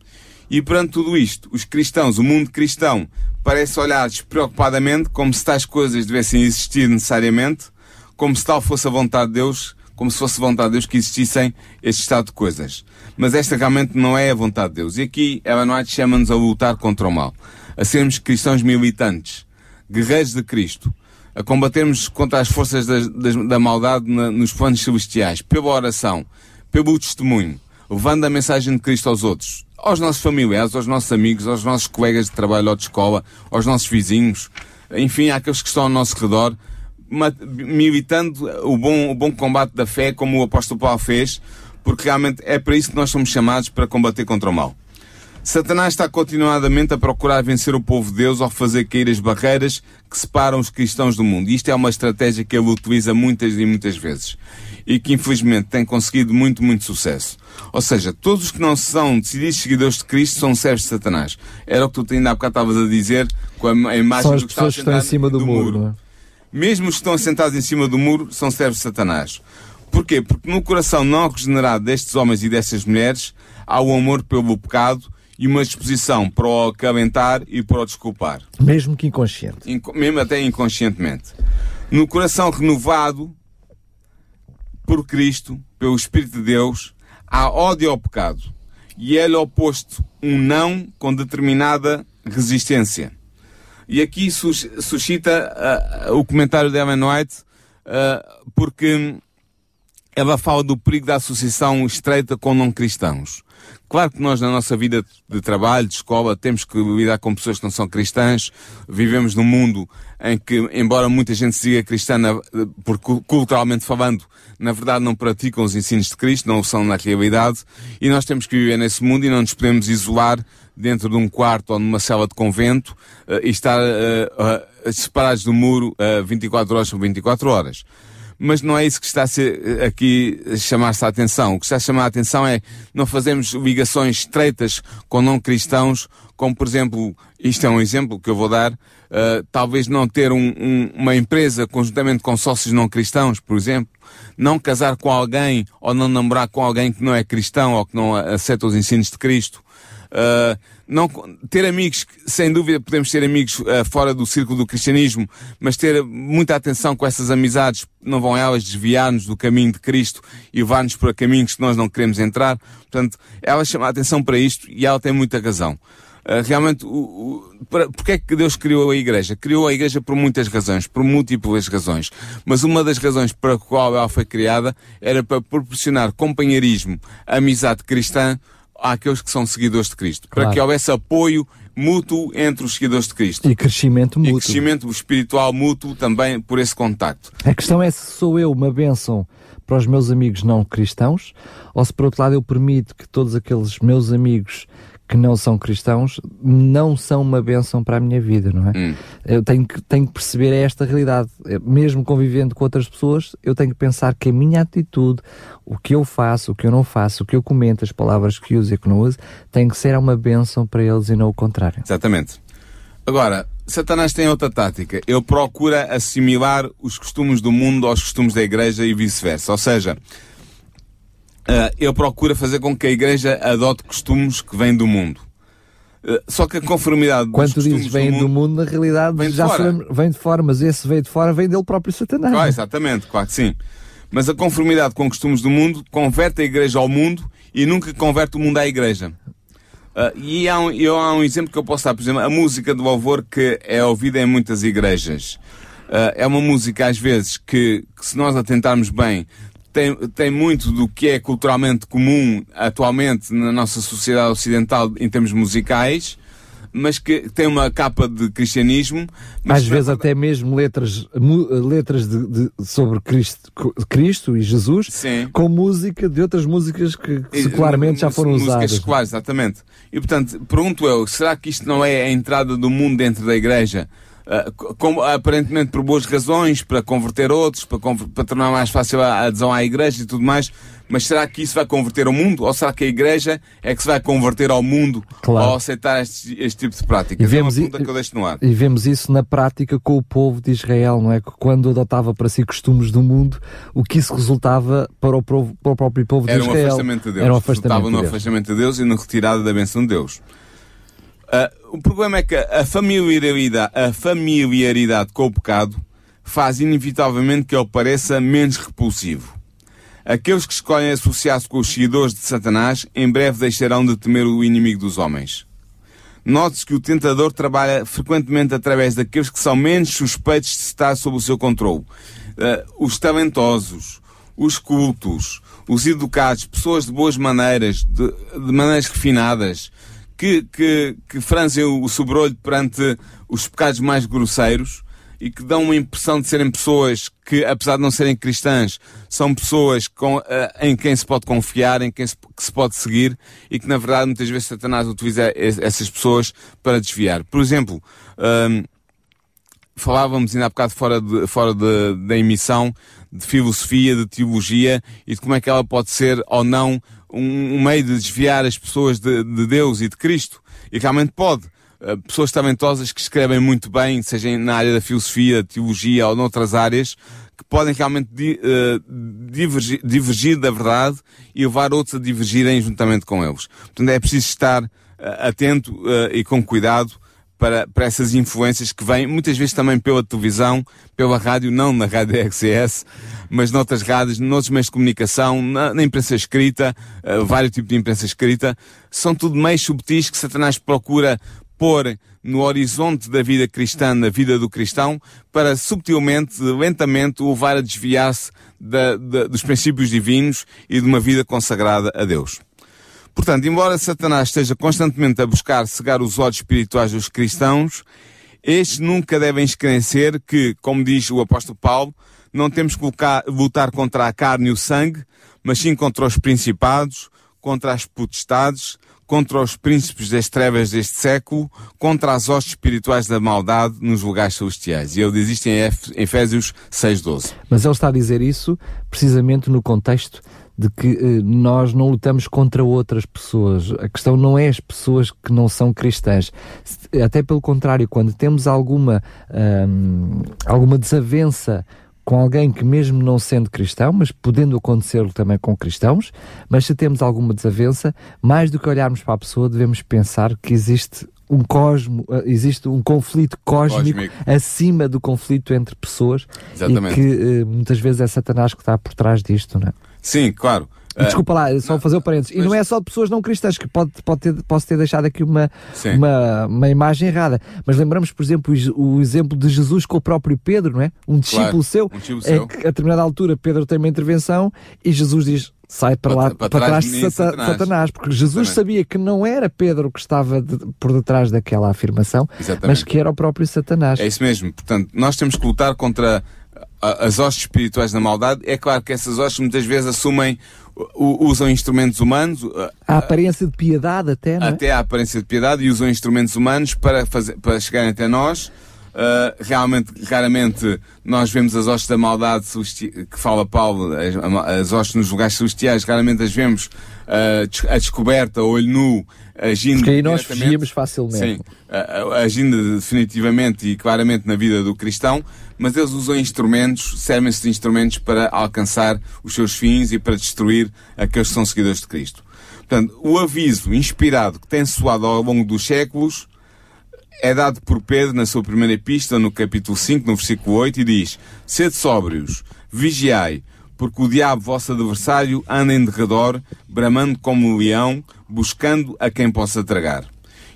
Speaker 3: E perante tudo isto, os cristãos, o mundo cristão, parece olhar despreocupadamente como se tais coisas devessem existir necessariamente, como se tal fosse a vontade de Deus, como se fosse a vontade de Deus que existissem este estado de coisas. Mas esta realmente não é a vontade de Deus. E aqui Ellen chama-nos a lutar contra o mal, a sermos cristãos militantes, guerreiros de Cristo, a combatermos contra as forças da, da, da maldade na, nos planos celestiais, pela oração, pelo testemunho, levando a mensagem de Cristo aos outros, aos nossos familiares, aos nossos amigos, aos nossos colegas de trabalho ou de escola, aos nossos vizinhos, enfim, àqueles que estão ao nosso redor, militando o bom, o bom combate da fé, como o apóstolo Paulo fez, porque realmente é para isso que nós somos chamados para combater contra o mal. Satanás está continuadamente a procurar vencer o povo de Deus ao fazer cair as barreiras que separam os cristãos do mundo. Isto é uma estratégia que ele utiliza muitas e muitas vezes e que infelizmente tem conseguido muito, muito sucesso. Ou seja, todos os que não são decididos seguidores de Cristo são servos de Satanás. Era o que tu ainda há bocado estavas a dizer com a imagem
Speaker 2: são as do que pessoas que estão em cima do, do muro. muro.
Speaker 3: Mesmo os que estão assentados em cima do muro são servos de Satanás. Porquê? Porque no coração não regenerado destes homens e destas mulheres há o amor pelo pecado e uma disposição para o acalentar e para o desculpar.
Speaker 2: Mesmo que inconsciente.
Speaker 3: Inco mesmo até inconscientemente. No coração renovado por Cristo, pelo Espírito de Deus, há ódio ao pecado. E ele é oposto um não com determinada resistência. E aqui suscita uh, o comentário de Ellen White, uh, porque ela fala do perigo da associação estreita com não cristãos. Claro que nós, na nossa vida de trabalho, de escola, temos que lidar com pessoas que não são cristãs. Vivemos num mundo em que, embora muita gente se diga cristã, por culturalmente falando, na verdade não praticam os ensinos de Cristo, não o são na realidade. E nós temos que viver nesse mundo e não nos podemos isolar dentro de um quarto ou numa cela de convento uh, e estar uh, uh, separados do muro 24 horas por 24 horas mas não é isso que está a ser aqui chamar-se a atenção. O que está a chamar a atenção é não fazermos ligações estreitas com não cristãos, como por exemplo, isto é um exemplo que eu vou dar, uh, talvez não ter um, um, uma empresa conjuntamente com sócios não cristãos, por exemplo, não casar com alguém ou não namorar com alguém que não é cristão ou que não aceita os ensinos de Cristo. Uh, não, ter amigos, sem dúvida podemos ter amigos uh, fora do círculo do cristianismo, mas ter muita atenção com essas amizades, não vão elas desviar-nos do caminho de Cristo e levar-nos para caminhos que nós não queremos entrar. Portanto, ela chama a atenção para isto e ela tem muita razão. Uh, realmente, o, o, para, porque é que Deus criou a Igreja? Criou a Igreja por muitas razões, por múltiplas razões. Mas uma das razões para a qual ela foi criada era para proporcionar companheirismo, amizade cristã, àqueles que são seguidores de Cristo. Claro. Para que houvesse apoio mútuo entre os seguidores de Cristo.
Speaker 2: E crescimento mútuo.
Speaker 3: E crescimento espiritual mútuo também por esse contacto.
Speaker 2: A questão é se sou eu uma bênção para os meus amigos não cristãos ou se por outro lado eu permito que todos aqueles meus amigos que não são cristãos não são uma bênção para a minha vida, não é? Hum. Eu tenho que, tenho que perceber esta realidade. Mesmo convivendo com outras pessoas, eu tenho que pensar que a minha atitude, o que eu faço, o que eu não faço, o que eu comento, as palavras que uso e que não uso, tem que ser uma bênção para eles e não o contrário.
Speaker 3: Exatamente. Agora, Satanás tem outra tática. Ele procura assimilar os costumes do mundo aos costumes da igreja e vice-versa. Ou seja, uh, ele procura fazer com que a Igreja adote costumes que vêm do mundo. Uh, só que a conformidade
Speaker 2: Quando tu dizes vem do, do mundo, na realidade vem já sabemos, vem de fora, mas esse veio de fora vem dele próprio Satanás.
Speaker 3: Claro, exatamente, claro que sim. Mas a conformidade com costumes do mundo converte a Igreja ao mundo e nunca converte o mundo à Igreja. Uh, e há um, eu, há um exemplo que eu posso dar, por exemplo, a música do louvor que é ouvida em muitas igrejas. Uh, é uma música, às vezes, que, que se nós atentarmos bem, tem, tem muito do que é culturalmente comum atualmente na nossa sociedade ocidental em termos musicais, mas que tem uma capa de cristianismo.
Speaker 2: Às vezes até mesmo letras, letras de, de, sobre Cristo, Cristo e Jesus, Sim. com música de outras músicas que, que secularmente já foram músicas usadas. Músicas
Speaker 3: seculares, exatamente. E portanto, pergunto eu, será que isto não é a entrada do mundo dentro da igreja? Ah, com, aparentemente por boas razões, para converter outros, para, para tornar mais fácil a adesão à igreja e tudo mais, mas será que isso vai converter o mundo? Ou será que a igreja é que se vai converter ao mundo claro. ao aceitar este, este, tipo de prática?
Speaker 2: E vemos, é. E vemos isso na prática com o povo de Israel, não é? Que quando adotava para si costumes do mundo, o que isso resultava para o, povo, para o próprio povo de
Speaker 3: Era
Speaker 2: Israel.
Speaker 3: Um afastamento de Deus. Era um afastamento de Deus. no afastamento de Deus e na retirada da benção de Deus. Uh, o problema é que a familiaridade, a familiaridade com o pecado faz inevitavelmente que ele pareça menos repulsivo. Aqueles que escolhem associar-se com os seguidores de Satanás em breve deixarão de temer o inimigo dos homens. Note-se que o tentador trabalha frequentemente através daqueles que são menos suspeitos de estar sob o seu controle. Uh, os talentosos, os cultos, os educados, pessoas de boas maneiras, de, de maneiras refinadas, que, que, que franzem o sobrolho perante os pecados mais grosseiros e que dão uma impressão de serem pessoas que, apesar de não serem cristãs, são pessoas com, uh, em quem se pode confiar, em quem se, que se pode seguir e que, na verdade, muitas vezes Satanás utiliza essas pessoas para desviar. Por exemplo, um, falávamos ainda há bocado fora, de, fora de, da emissão de filosofia, de teologia e de como é que ela pode ser ou não um, um meio de desviar as pessoas de, de, Deus e de Cristo. E realmente pode. uh, pessoas talentosas que escrevem muito bem, seja na área da filosofia, teologia ou noutras áreas, que podem realmente uh, divergir, divergir, da verdade e levar outros a divergirem juntamente com eles. Portanto, é preciso estar uh, atento e com cuidado para, para essas influências que vêm muitas vezes também pela televisão, pela rádio, não na rádio RCS, mas noutras rádios, noutros meios de comunicação, na, na imprensa escrita, uh, vários tipos de imprensa escrita, são tudo meios subtis que Satanás procura pôr no horizonte da vida cristã, na vida do cristão, para subtilmente, lentamente, o levar a desviar-se dos princípios divinos e de uma vida consagrada a Deus. Portanto, embora Satanás esteja constantemente a buscar cegar os olhos espirituais dos cristãos, estes nunca devem esquecer que, como diz o apóstolo Paulo, não temos que lutar contra a carne e o sangue, mas sim contra os principados, contra as potestades, contra os príncipes das trevas deste século, contra as hostes espirituais da maldade nos lugares celestiais. E ele diz isto em Efésios 6.12.
Speaker 2: Mas ele está a dizer isso precisamente no contexto de que eh, nós não lutamos contra outras pessoas. A questão não é as pessoas que não são cristãs. Até pelo contrário, quando temos alguma, hum, alguma desavença com alguém que mesmo não sendo cristão, mas podendo acontecer também com cristãos, mas se temos alguma desavença, mais do que olharmos para a pessoa, devemos pensar que existe um cosmo, eh, existe um conflito cósmico, cósmico. acima do conflito entre pessoas Exatamente. e que uh, muitas vezes é Satanás que está por trás disto, não é?
Speaker 3: Sim, claro.
Speaker 2: Desculpa lá, só não, fazer o parênteses. Mas... E não é só de pessoas não cristãs, que pode, pode ter, posso ter deixado aqui uma, uma, uma, imagem errada. Mas lembramos, por exemplo, o, exemplo de Jesus com o próprio Pedro, não é? Um discípulo
Speaker 3: claro,
Speaker 2: seu.
Speaker 3: Um discípulo
Speaker 2: é seu. que a determinada altura Pedro tem uma intervenção e Jesus diz: sai para, lá, para, para trás de Satanás. Satanás. porque Jesus Exatamente. sabia que não era Pedro que estava de, por detrás daquela afirmação, Exatamente. mas que era o próprio Satanás.
Speaker 3: É isso mesmo. Portanto, nós temos que lutar contra as hostes espirituais da maldade. É claro que essas hostes muitas vezes assumem usam instrumentos humanos.
Speaker 2: A aparência de piedade até, não é?
Speaker 3: Até a aparência de piedade e usam instrumentos humanos para, fazer, para chegarem até nós. Uh, realmente, raramente, nós vemos as hostes da maldade que fala Paulo, as, as hostes nos lugares celestiais, raramente as vemos uh, a descoberta, olho nu, agindo.
Speaker 2: Porque aí nós fugimos facilmente.
Speaker 3: Sim, uh, agindo definitivamente e claramente na vida do cristão, mas eles usam instrumentos, servem-se de instrumentos para alcançar os seus fins e para destruir aqueles que são seguidores de Cristo. Portanto, o aviso inspirado que tem soado ao longo dos séculos é dado por Pedro na sua primeira epístola, no capítulo 5, no versículo 8, e diz: Sede sóbrios, vigiai, porque o diabo, vosso adversário, anda em derredor, bramando como um leão, buscando a quem possa tragar.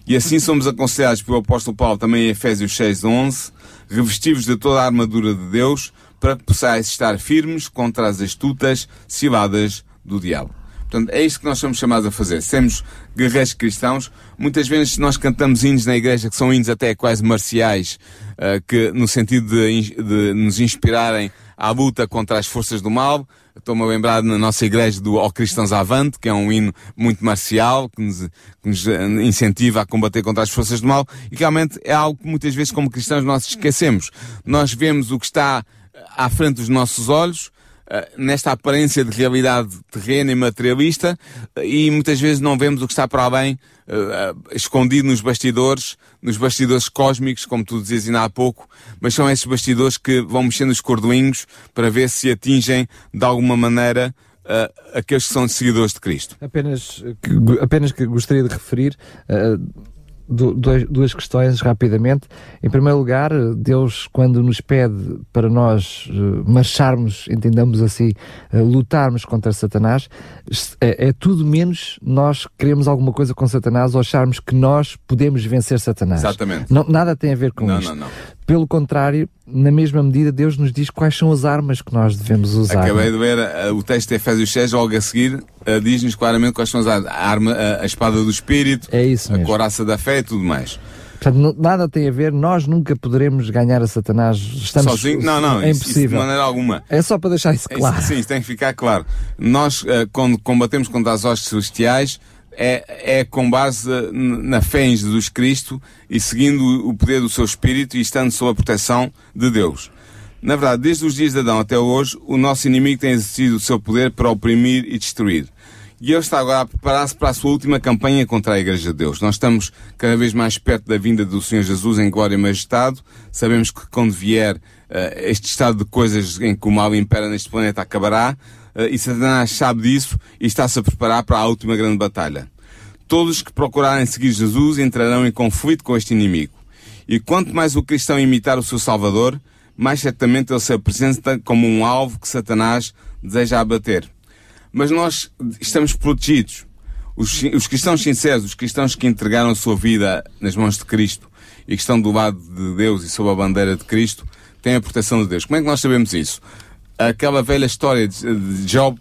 Speaker 3: E assim somos aconselhados pelo apóstolo Paulo também em Efésios 6, 11, revestivos de toda a armadura de Deus, para que possais estar firmes contra as astutas ciladas do diabo. Portanto, é isto que nós somos chamados a fazer. Sermos guerreiros cristãos. Muitas vezes nós cantamos hinos na igreja que são hinos até quase marciais, uh, que no sentido de, de, nos inspirarem à luta contra as forças do mal. Estou-me a lembrar na nossa igreja do Ó Cristãos Avante, que é um hino muito marcial, que nos, que nos eh, incentiva a combater contra as forças do mal, e realmente é algo que muitas vezes como cristãos nós esquecemos. Nós vemos o que está à frente dos nossos olhos, nesta aparência de realidade terrena e materialista e muitas vezes não vemos o que está para além uh, escondido nos bastidores, nos bastidores cósmicos, como tu dizias ainda há pouco, mas são esses bastidores que vão mexendo os cordoinhos para ver se atingem de alguma maneira aqueles que são seguidores de Cristo.
Speaker 2: Apenas que, apenas que gostaria de referir uh duas, duas questões rapidamente. Em primeiro lugar, Deus, quando nos pede para nós uh, marcharmos, entendamos assim, uh, lutarmos contra Satanás, é, é, tudo menos nós queremos alguma coisa com Satanás ou acharmos que nós podemos vencer Satanás.
Speaker 3: Exatamente.
Speaker 2: Não, nada tem a ver com
Speaker 3: não,
Speaker 2: isto.
Speaker 3: Não, não.
Speaker 2: Pelo contrário, na mesma medida, Deus nos diz quais são as armas que nós devemos usar.
Speaker 3: Acabei de ver uh, o texto de Efésios 6, logo a seguir, uh, diz-nos claramente quais são as armas. A, arma, a, a espada do Espírito,
Speaker 2: é isso
Speaker 3: a coraça da fé e tudo mais.
Speaker 2: Portanto, nada tem a ver, nós nunca poderemos ganhar a Satanás. Estamos
Speaker 3: Sozinho? Não, não,
Speaker 2: é
Speaker 3: isso,
Speaker 2: impossível.
Speaker 3: Isso de maneira alguma.
Speaker 2: É só para deixar isso claro.
Speaker 3: Isso, sim, isso tem que ficar claro. Nós, quando combatemos contra as hostes celestiais, é, é com base na fé em Jesus Cristo e seguindo o poder do seu Espírito e estando sob a proteção de Deus. Na verdade, desde os dias de Adão até hoje, o nosso inimigo tem exercido o seu poder para oprimir e destruir. e ele está agora a preparar-se para a sua última campanha contra a Igreja de Deus. Nós estamos cada vez mais perto da vinda do Senhor Jesus em glória e majestade. Sabemos que quando vier uh, este estado de coisas em que o mal impera neste planeta acabará, e Satanás sabe disso e está-se a preparar para a última grande batalha. Todos que procurarem seguir Jesus entrarão em conflito com este inimigo. E quanto mais o cristão imitar o seu Salvador, mais certamente ele se apresenta como um alvo que Satanás deseja abater. Mas nós estamos protegidos. Os, os, cristãos sinceros, os cristãos que entregaram a sua vida nas mãos de Cristo e que estão do lado de Deus e sob a bandeira de Cristo, têm a proteção de Deus. Como é que nós sabemos isso? Aquela velha história de Job,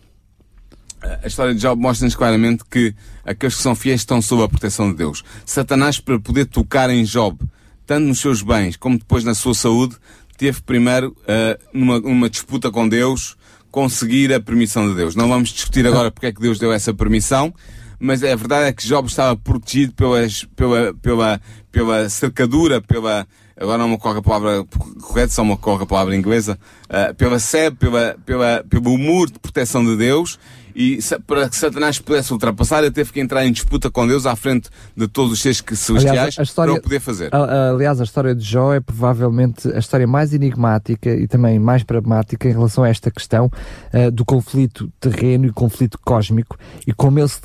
Speaker 3: a história de Job mostra-nos claramente que aqueles que são fiéis estão sob a proteção de Deus. Satanás, para poder tocar em Job, tanto nos seus bens como depois na sua saúde, teve primeiro, uh, numa, numa disputa com Deus, conseguir a permissão de Deus. Não vamos discutir agora porque é que Deus deu essa permissão, mas a verdade é que Job estava protegido pelas, pela, pela, pela cercadura, pela, agora não me ocorre a palavra correta, só me ocorre a palavra inglesa, uh, pela sebe, pela, pela, pelo muro de proteção de Deus, e para que Satanás pudesse ultrapassar, ele teve que entrar em disputa com Deus à frente de todos os seres celestiais aliás, a história, para o poder fazer.
Speaker 2: aliás, a história de Jó é provavelmente a história mais enigmática e também mais pragmática em relação a esta questão uh, do conflito terreno e conflito cósmico e como ele se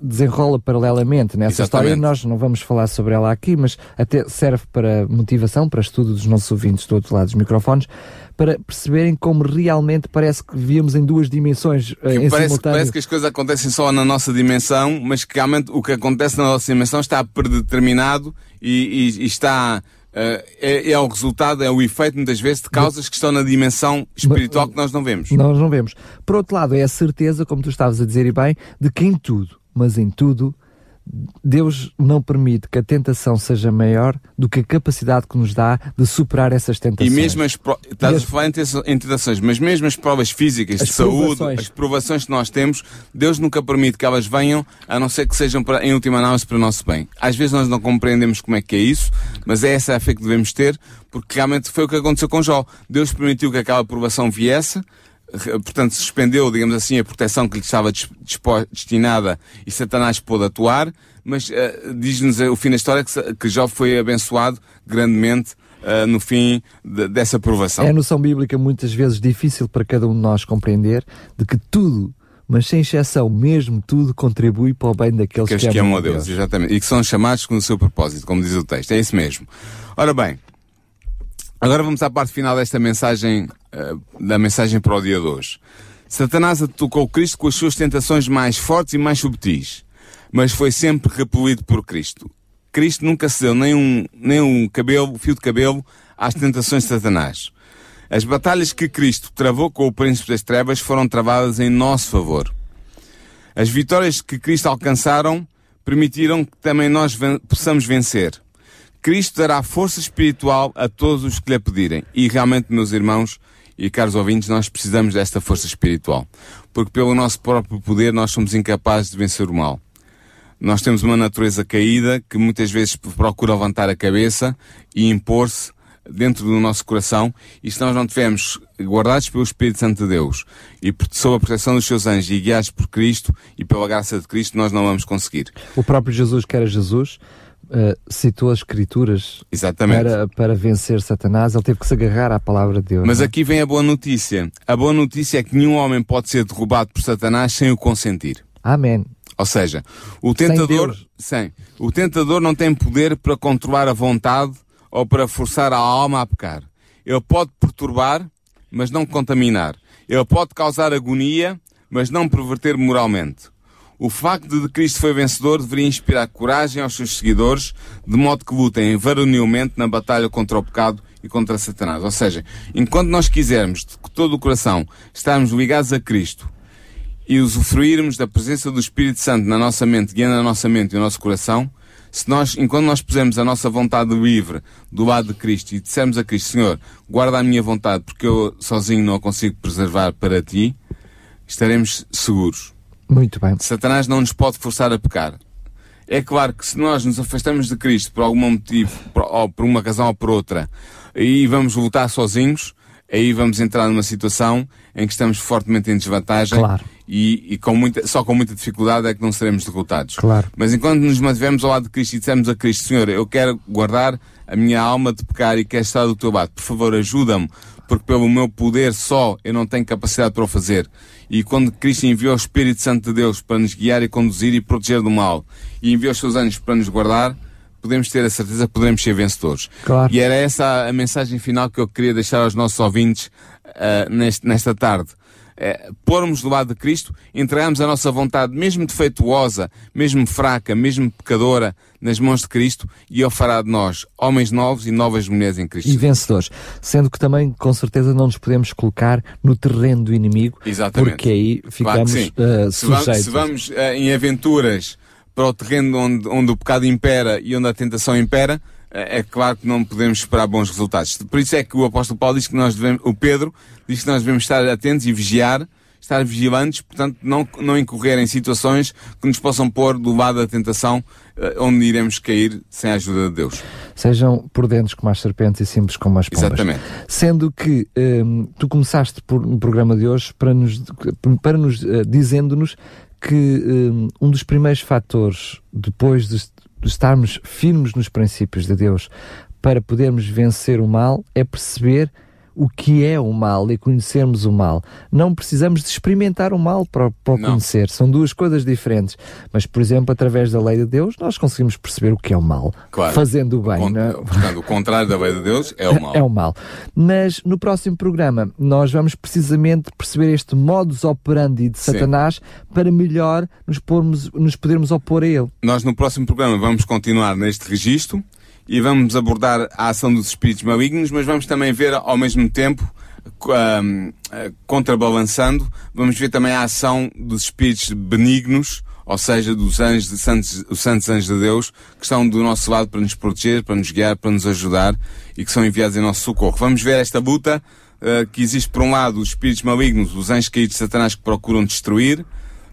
Speaker 2: desenrola paralelamente. Nessa Exatamente. história nós não vamos falar sobre ela aqui, mas até serve para motivação, para estudo dos nossos ouvintes do outro lado dos microfones, para perceberem como realmente parece que vivíamos em duas dimensões uh, em
Speaker 3: parece, parece que as coisas acontecem só na nossa dimensão, mas que realmente o que acontece na nossa dimensão está predeterminado e, e, e está Uh, é, é, o resultado, é o efeito muitas vezes de causas que estão na dimensão espiritual que nós não vemos.
Speaker 2: Nós não vemos. Por outro lado, é a certeza, como tu estavas a dizer e bem, de que em tudo, mas em tudo, Deus não permite que a tentação seja maior do que a capacidade que nos dá de superar essas tentações.
Speaker 3: E mesmo as, pro... estás a falar em tentações, mas mesmo as provas físicas, as de provações. saúde, as provações que nós temos, Deus nunca permite que elas venham, a não ser que sejam, para, em última análise, para o nosso bem. Às vezes nós não compreendemos como é que é isso, mas é essa a fé que devemos ter, porque realmente foi o que aconteceu com Jó. Deus permitiu que aquela provação viesse, portanto, suspendeu, digamos assim, a proteção que lhe estava destinada e Satanás pôde atuar, mas uh, diz-nos o fim da história que, que Jó foi abençoado grandemente uh, no fim de, dessa provação.
Speaker 2: É a noção bíblica muitas vezes difícil para cada um de nós compreender de que tudo mas sem exceção, mesmo tudo contribui para o bem daqueles que, que amam a Deus. Deus.
Speaker 3: Exatamente. E que são chamados com o seu propósito, como diz o texto. É isso mesmo. Ora bem, Agora vamos à parte final desta mensagem, uh, da mensagem para o dia de hoje. Satanás atacou Cristo com as suas tentações mais fortes e mais subtis, mas foi sempre repelido por Cristo. Cristo nunca cedeu nem um, nem um cabelo, fio de cabelo às tentações de Satanás. As batalhas que Cristo travou com o príncipe das trevas foram travadas em nosso favor. As vitórias que Cristo alcançaram permitiram que também nós ven possamos vencer. Cristo dará força espiritual a todos os que lhe pedirem. E realmente, meus irmãos e caros ouvintes, nós precisamos desta força espiritual. Porque pelo nosso próprio poder nós somos incapazes de vencer o mal. Nós temos uma natureza caída que muitas vezes procura levantar a cabeça e impor-se dentro do nosso coração e se nós não tivermos guardados pelo Espírito Santo de Deus e sob a proteção dos seus anjos e guiados por Cristo e pela graça de Cristo, nós não vamos conseguir.
Speaker 2: O próprio Jesus, que era Jesus, uh, citou as Escrituras Para, para vencer Satanás, ele teve que se agarrar à palavra de Deus.
Speaker 3: Mas é? aqui vem a boa notícia. A boa notícia é que nenhum homem pode ser derrubado por Satanás sem o consentir.
Speaker 2: Amém.
Speaker 3: Ou seja, o tentador, sem, o tentador não tem poder para controlar a vontade ou para forçar a alma a pecar. Ele pode perturbar, mas não contaminar. Ele pode causar agonia, mas não perverter moralmente. O facto de Cristo foi vencedor deveria inspirar coragem aos seus seguidores, de modo que lutem varonilmente na batalha contra o pecado e contra Satanás. Ou seja, enquanto nós quisermos de todo o coração estarmos ligados a Cristo e usufruirmos da presença do Espírito Santo na nossa mente, guiando a nossa mente e o nosso coração, se nós, enquanto nós pusermos a nossa vontade livre do lado de Cristo e dissermos a Cristo, Senhor, guarda a minha vontade porque eu sozinho não a consigo preservar para ti, estaremos seguros.
Speaker 2: Muito bem.
Speaker 3: Satanás não nos pode forçar a pecar. É claro que se nós nos afastamos de Cristo por algum motivo, por, ou por uma razão ou por outra, e vamos lutar sozinhos, aí vamos entrar numa situação em que estamos fortemente em desvantagem
Speaker 2: Claro.
Speaker 3: e, e com muita, só com muita dificuldade é que não seremos derrotados.
Speaker 2: Claro.
Speaker 3: Mas enquanto nos mantivermos ao lado de Cristo e dissermos a Cristo, Senhor, eu quero guardar a minha alma de pecar e quero estar do teu lado, por favor ajuda-me, porque pelo meu poder só eu não tenho capacidade para o fazer. E quando Cristo enviou o Espírito Santo de Deus para nos guiar e conduzir e proteger do mal, e enviou os seus anjos para nos guardar, podemos ter a certeza que poderemos ser vencedores.
Speaker 2: Claro.
Speaker 3: E era essa a mensagem final que eu queria deixar aos nossos ouvintes ah, neste- nesta tarde. É, pormos do lado de Cristo, entregamos a nossa vontade, mesmo defeituosa, mesmo fraca, mesmo pecadora, nas mãos de Cristo e Ele fará de nós homens novos e novas mulheres em Cristo.
Speaker 2: E vencedores. Sendo que também, com certeza, não nos podemos colocar no terreno do inimigo,
Speaker 3: Exatamente.
Speaker 2: porque aí
Speaker 3: Claro
Speaker 2: ficamos
Speaker 3: sim.
Speaker 2: eh,
Speaker 3: se, vamos,
Speaker 2: sujeitos.
Speaker 3: se vamos eh, em aventuras para o terreno onde, onde o pecado impera e onde a tentação impera, eh, é claro que não podemos esperar bons resultados. Por isso é que o apóstolo Paulo diz que nós devemos, o Pedro diz que nós devemos estar atentos e vigiar, estar vigilantes, portanto, não, não incorrer em situações que nos possam pôr do lado da tentação, eh, onde iremos cair sem a ajuda de Deus.
Speaker 2: Sejam prudentes como as serpentes e simples como as pombas.
Speaker 3: Exatamente.
Speaker 2: Sendo que hum, tu começaste por, no programa de hoje para nos, para nos eh, dizendo-nos que hum, um dos primeiros fatores depois de, estarmos firmes nos princípios de Deus para podermos vencer o mal é perceber o que é o mal e conhecermos o mal. Não precisamos de experimentar o mal para, para o conhecer. São duas coisas diferentes. Mas, por exemplo, através da lei de Deus, nós conseguimos perceber o que é o mal.
Speaker 3: Claro.
Speaker 2: Fazendo o bem.
Speaker 3: Con-
Speaker 2: não é?
Speaker 3: Portanto, o contrário da lei de Deus é o mal.
Speaker 2: É o mal. Mas no próximo programa nós vamos precisamente perceber este modus operandi de
Speaker 3: Sim.
Speaker 2: Satanás para melhor nos, pormos, nos podermos opor a ele.
Speaker 3: Nós no próximo programa vamos continuar neste registro e vamos abordar a ação dos espíritos malignos, mas vamos também ver ao mesmo tempo, ahm, ah, contrabalançando, vamos ver também a ação dos espíritos benignos, ou seja, dos anjos, de santos, os santos anjos de Deus, que estão do nosso lado para nos proteger, para nos guiar, para nos ajudar e que são enviados em nosso socorro. Vamos ver esta luta ah, que existe por um lado os espíritos malignos, os anjos caídos de Satanás que procuram destruir,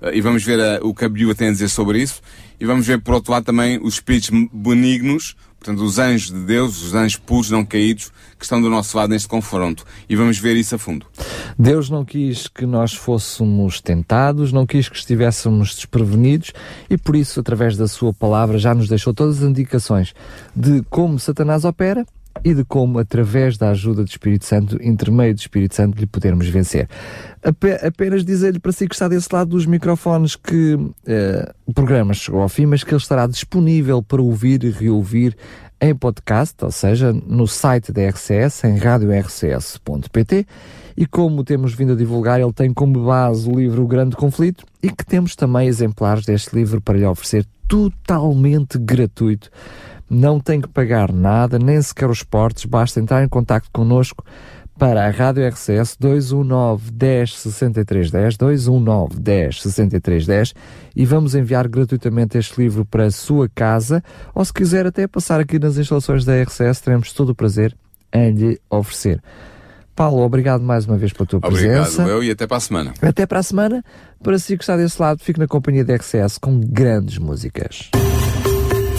Speaker 3: Uh, e vamos ver uh, o que a Bíblia tem a dizer sobre isso. E vamos ver, por outro lado, também os espíritos benignos, portanto, os anjos de Deus, os anjos puros, não caídos, que estão do nosso lado neste confronto. E vamos ver isso a fundo.
Speaker 2: Deus não quis que nós fôssemos tentados, não quis que estivéssemos desprevenidos e por isso, através da sua palavra, já nos deixou todas as indicações de como Satanás opera e de como, através da ajuda do Espírito Santo, intermeio do Espírito Santo, lhe podermos vencer. Ape- apenas dizer-lhe para si que está desse lado dos microfones que eh, o programa chegou ao fim, mas que ele estará disponível para ouvir e reouvir em podcast, ou seja, no site da RCS, em radiorcs.pt, e como temos vindo a divulgar, ele tem como base o livro O Grande Conflito e que temos também exemplares deste livro para lhe oferecer totalmente gratuito. Não tem que pagar nada, nem sequer os portes, basta entrar em contato connosco para a Rádio RCS 219 10 63 10 219 10 63 10 e vamos enviar gratuitamente este livro para a sua casa ou se quiser até passar aqui nas instalações da RCS teremos todo o prazer em lhe oferecer. Paulo, obrigado mais uma vez pela tua
Speaker 3: Obrigado,
Speaker 2: presença.
Speaker 3: eu, e até para a semana.
Speaker 2: Até para a semana. Para si que está desse lado, fique na companhia da RCS com grandes músicas.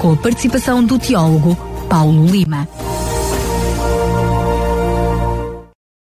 Speaker 1: com a participação do teólogo Paulo Lima.